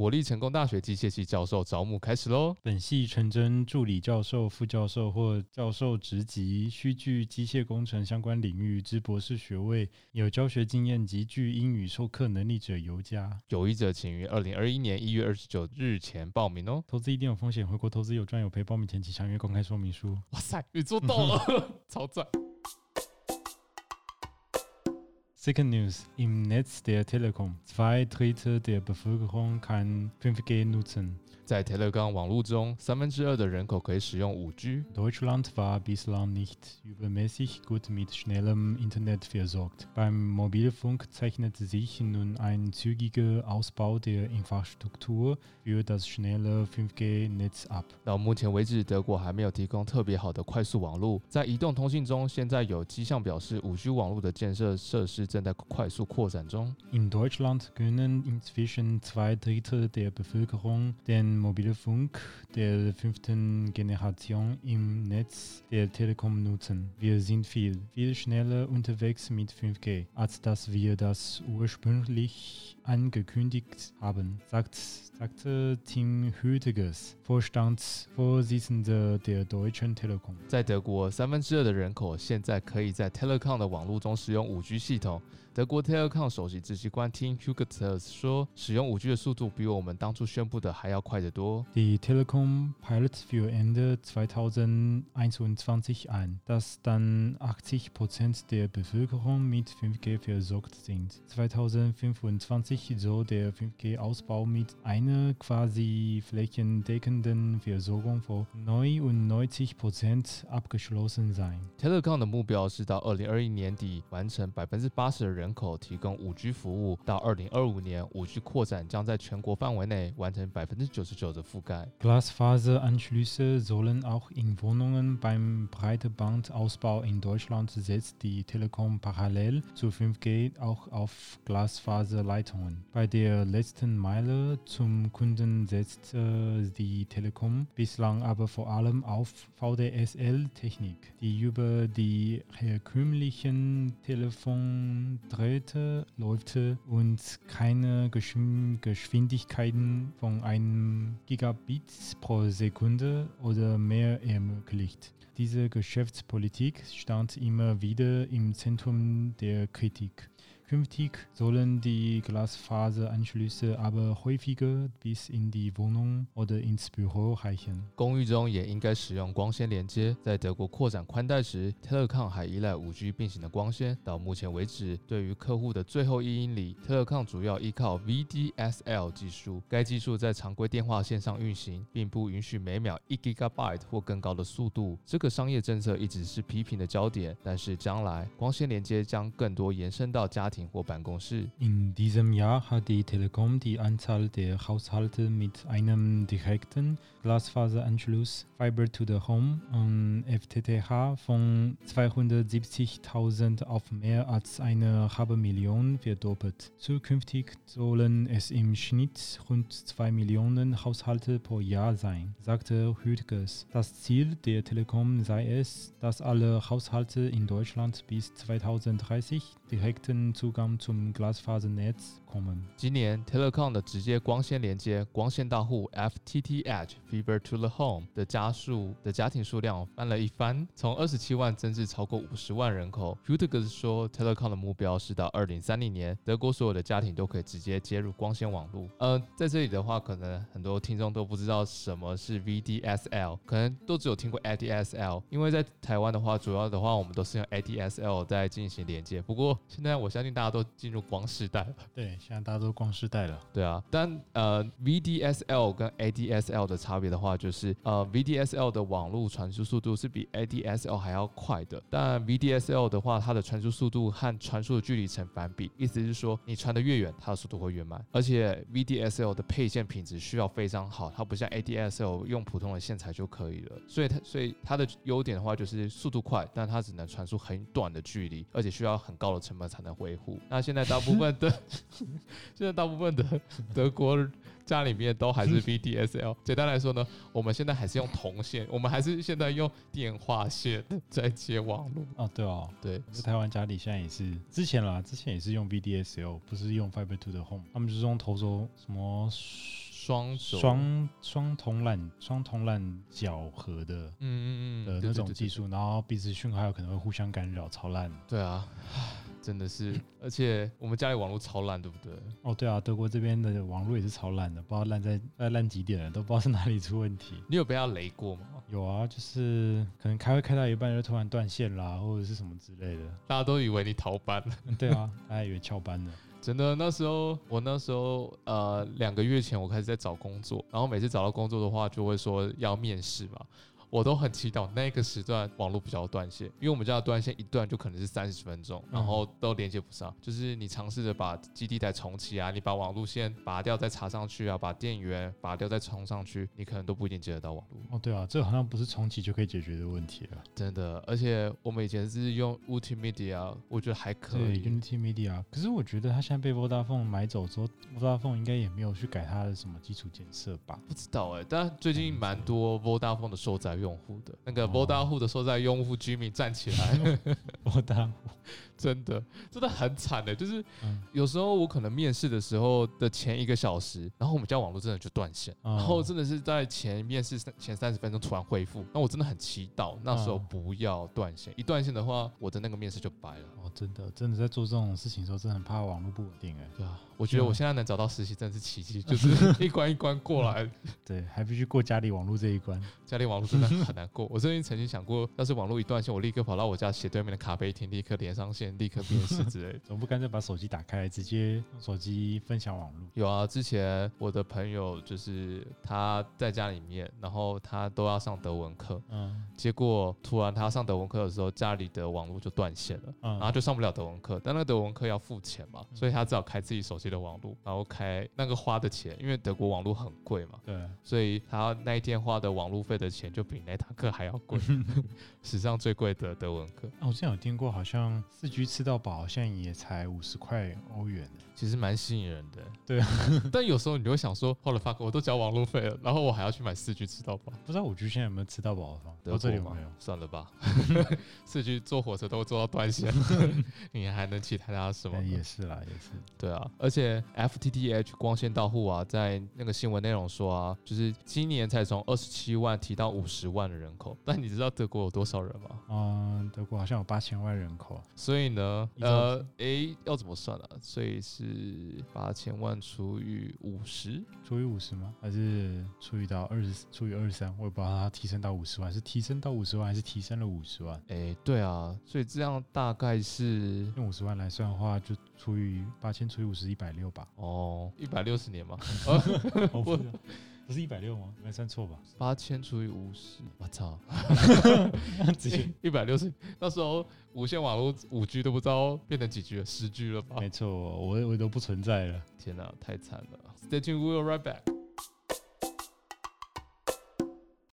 国立成功大学机械系教授招募开始喽。本系成真助理教授、副教授或教授职级，需具机械工程相关领域之博士学位，有教学经验及具英语授课能力者尤佳。有意者请于二零二一年一月二十九日前报名哦。投资一定有风险，回国投资有赚有赔，报名前请详阅公开说明书。哇塞，你做到了，超赞！Second News: Im Netz der Telekom. Zwei Drittel der Bevölkerung kann 5G nutzen. 在 Telegram 网络中，三分之二的人口可以使用五 G。 Deutschland war bislang nicht übermäßig gut mit schnellem Internet versorgt. Beim Mobilfunk zeichnet sich nun ein zügiger Ausbau der Infrastruktur für das schnelle 5G-Netz ab. 到目前为止，德国还没有提供特别好的快速网络。在移动通信中，现在有迹象表示，五 G 网络的建设设施 正在快速扩展中。 In Deutschland können inzwischen zwei Drittel der Bevölkerung den Mobilfunk der fünften Generation im Netz der Telekom nutzen. Wir sind viel, viel schneller unterwegs mit 5G, als dass wir das ursprünglich angekündigt haben, sagt, sagte Tim Hütiges, Vorstandsvorsitzender der Deutschen Telekom. 在德国，三分之二的人口现在可以在 Telecom 的网络中使用五 G 系统。 德国 Telecom 首席执行官 Tim Hugerters 说，使用五 G 的速度比我们当初宣布的还要快得多。 Die Telekom peilt für Ende 2021 ein, dass dann 80% der Bevölkerung mit 5G versorgt sind. 2025 soll der 5G-Ausbau mit einer quasi flächendeckenden Versorgung von 99% abgeschlossen sein. Telecom 的目标是到二零二一年底完成百分之八 十的人口提供五 G 服务，到二零二五年五 G 扩展将在全国范围内完成百分之九十九的覆盖。 Glasfaseranschlüsse sollen auch in Wohnungen beim Breitbandausbau in Deutschland setzt die Telekom parallel zu 5G auch auf Glasfaserleitungen. Bei der letzten Meile zum Kunden setzt äh, die Telekom bislang aber vor allem auf VDSL-Technik, die über die herkömmlichen Telefondrähte läuft und keine Geschwin- Geschwindigkeiten von einem Gigabit pro Sekunde oder mehr ermöglicht. Diese Geschäftspolitik stand immer wieder im Zentrum der Kritik. Künftig sollen die Glasfaseranschlüsse aber häufiger bis in die Wohnung oder ins Büro reichen. 公寓中也应该使用光纤连接。在德国扩展宽带时，Telecom 还依赖 5G 并行的光纤。到目前为止，对于客户的最后一英里，Telecom 主要依靠 VDSL 技术。该技术在常规电话线上运行，并不允许每秒1 GB 或更高的速度。这个商业政策一直是批评的焦点，但是将来光纤连接将更多延伸到家庭或办公室。 In diesem Jahr hat die Telekom die Anzahl der Haushalte mit einem direkten Glasfaseranschluss Fiber to the Home und FTTH von 270.000 auf mehr als eine halbe Million verdoppelt. Zukünftig sollen es im Schnitt rund 2 Millionen Haushalte pro Jahr sein, sagte Hütges. Das Ziel der Telekom sei es, dass alle Haushalte in Deutschland bis 2030 direkten Zugang zum Glasfasernetz kommen. 今年 Telecom 的直接光纤连接光纤大户 FTTH Fiber to the Home 的家数的家庭数量翻了一番，从二十七万增至超过五十万人口。h u t e g 说，Telecom 的目标是到二零三零年，德国所有的家庭都可以直接接入光纤网络。呃，在这里的话，可能很多听众都不知道什么是 VDSL，可能都只有听过 ADSL，因为在台湾的话，主要的话我们都是用 ADSL 在进行连接。不过现在我相信大家都进入光时代了。对，现在大家都光世代了。对啊，但呃，VDSL 跟 ADSL 的差别的话，就是呃，VDSL 的网络传输速度是比 ADSL 还要快的。但 VDSL 的话，它的传输速度和传输的距离成反比，意思是说你传的越远，它的速度会越慢。而且 VDSL 的配线品质需要非常好，它不像 ADSL 用普通的线材就可以了。所以它所以它的优点的话就是速度快，但它只能传输很短的距离，而且需要很高的成本才能维护。那现在大部分的 现在大部分的德国家里面都还是 VDSL。简单来说呢，我们现在还是用铜线，我们还是现在用电话线 在接网络。啊，对哦，对，在台湾家里现在也是，之前啦，之前也是用 VDSL，不是用 Fiber to the Home，他们就是用投手什么双轴双双铜缆双铜缆绞合的嗯嗯嗯的那种技术，然后彼此讯号有可能会互相干扰，超烂。对啊，真的是，而且我们家里网络超烂，对不对？哦，对啊，德国这边的网络也是超烂的，不知道烂在呃烂几点了，都不知道是哪里出问题。你有被他雷过吗？有啊，就是可能开会开到一半就突然断线啦，或者是什么之类的。大家都以为你逃班了。嗯对啊，大家以为翘班了。真的，那时候我那时候呃两个月前我开始在找工作，然后每次找到工作的话就会说要面试嘛，我都很祈祷那个时段网络比较断线，因为我们家的断线一断就可能是三十分钟，然后都连接不上。就是你尝试着把基地台重启啊，你把网路线拔掉再插上去啊，把电源拔掉再充上去，你可能都不一定接得到网络。哦，对啊，这好像不是重启就可以解决的问题了。真的，而且我们以前是用 Ultimedia，我觉得还可对以。，Unity Media，可是我觉得它现在被 Vodafone 买走之后，Vodafone 应该也没有去改它的什么基础建设吧？不知道哎、但最近蛮多 Vodafone 的受载用户的，那个哦。Vodafone 的受载用户 Jimmy 站起来，Vodafone，真的真的很惨的，就是嗯，有时候我可能面试的时候的前一个小时，然后我们家网络真的就断线，哦。然后真的是在前面试三前三十分钟突然恢复，那我真的很祈祷那时候哦不要断线，一断线的话，我的那个面试就白了。哦，真的，真的在做这种事情的时候，真的很怕网络不稳定哎。对啊，我觉得我现在能找到实习真的是奇迹，就是 一关一关过来，对，还必须过家里网络这一关。家里网络真的很难过。我最近曾经想过，要是网络一断线，我立刻跑到我家斜对面的咖啡厅，立刻连上线，立刻面试之类的。总不干脆把手机打开，直接用手机分享网络。有啊，之前我的朋友就是他在家里面，然后他都要上德文课，嗯结果突然他上德文课的时候，家里的网络就断线了。嗯，然后就上不了德文课，但那个德文课要付钱嘛，所以他只好开自己手机的网络，然后开那个花的钱，因为德国网络很贵嘛，对，所以他那一天花的网络费的钱就比那堂课还要贵，史上最贵的德文课，啊，我之前有听过，好像四 G 吃到饱好像也才五十块欧元。其实蛮吸引人的。对啊，但有时候你就会想说，Holy fuck，我都交网路费了，然后我还要去买四 G 吃到饱，不知道五 G 现在有没有吃到饱的方？德到这里国吗有没有？？算了吧，四 G 坐火车都会坐到断线，你还能其他什么？也是啦，也是。对啊，而且 FTTH 光纤到户啊，在那个新闻内容说啊，就是今年才从二十七万提到五十万的人口，但你知道德国有多少人吗？嗯，德国好像有八千万人口，所以呢，呃，诶，要怎么算啊？所以是八千万除以五十，除以五十吗？还是除以到二十？除以二十三？我也不知道它提升到五十万，是提升到五十万，还是提升了五十万？诶，对啊，所以这样大概是用五十万来算的话，就除以八千除以五十，一百六吧。哦，一百六十年吗，不是一百六吗？没算错吧？八千除以五十，我操，直接一百六十，那时候无线网络五 G 都不知道变成几 G 了，十 G 了吧？没错，我我都不存在了。天哪，太惨了！Stay tuned, we'll be right back.